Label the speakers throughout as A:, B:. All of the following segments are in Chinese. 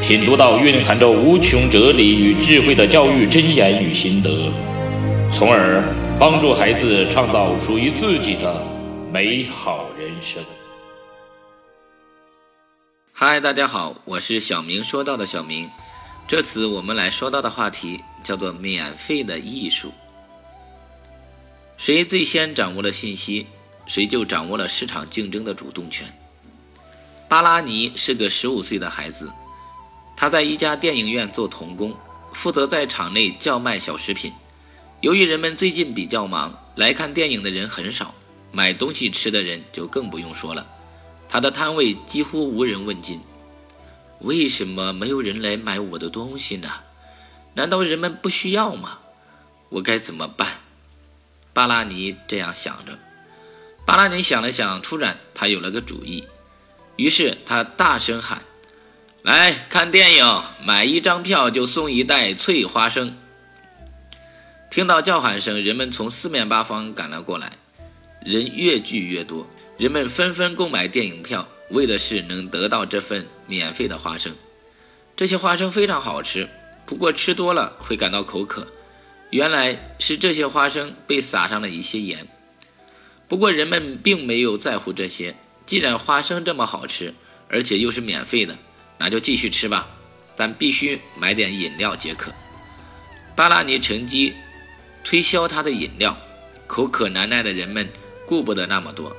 A: 品读到蕴含着无穷哲理与智慧的教育箴言与心得，从而帮助孩子创造属于自己的美好人生。
B: 嗨，大家好，我是小明说到的小明。这次我们来说到的话题叫做“免费的艺术”。谁最先掌握了信息，谁就掌握了市场竞争的主动权。巴拉尼是个十五岁的孩子。他在一家电影院做童工，负责在场内叫卖小食品。由于人们最近比较忙，来看电影的人很少，买东西吃的人就更不用说了。他的摊位几乎无人问津。为什么没有人来买我的东西呢？难道人们不需要吗？我该怎么办？巴拉尼这样想着。巴拉尼想了想，突然他有了个主意，于是他大声喊。来看电影，买一张票就送一袋脆花生。听到叫喊声，人们从四面八方赶了过来，人越聚越多，人们纷纷购买电影票，为的是能得到这份免费的花生。这些花生非常好吃，不过吃多了会感到口渴。原来是这些花生被撒上了一些盐。不过人们并没有在乎这些，既然花生这么好吃，而且又是免费的。那就继续吃吧，但必须买点饮料解渴。巴拉尼乘机推销他的饮料，口渴难耐的人们顾不得那么多，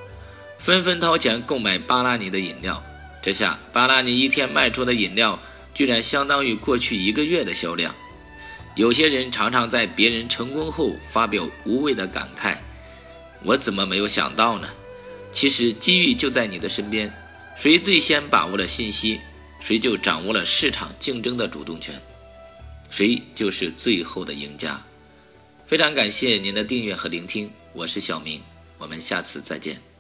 B: 纷纷掏钱购买巴拉尼的饮料。这下，巴拉尼一天卖出的饮料居然相当于过去一个月的销量。有些人常常在别人成功后发表无谓的感慨：“我怎么没有想到呢？”其实，机遇就在你的身边，谁最先把握了信息？谁就掌握了市场竞争的主动权，谁就是最后的赢家。非常感谢您的订阅和聆听，我是小明，我们下次再见。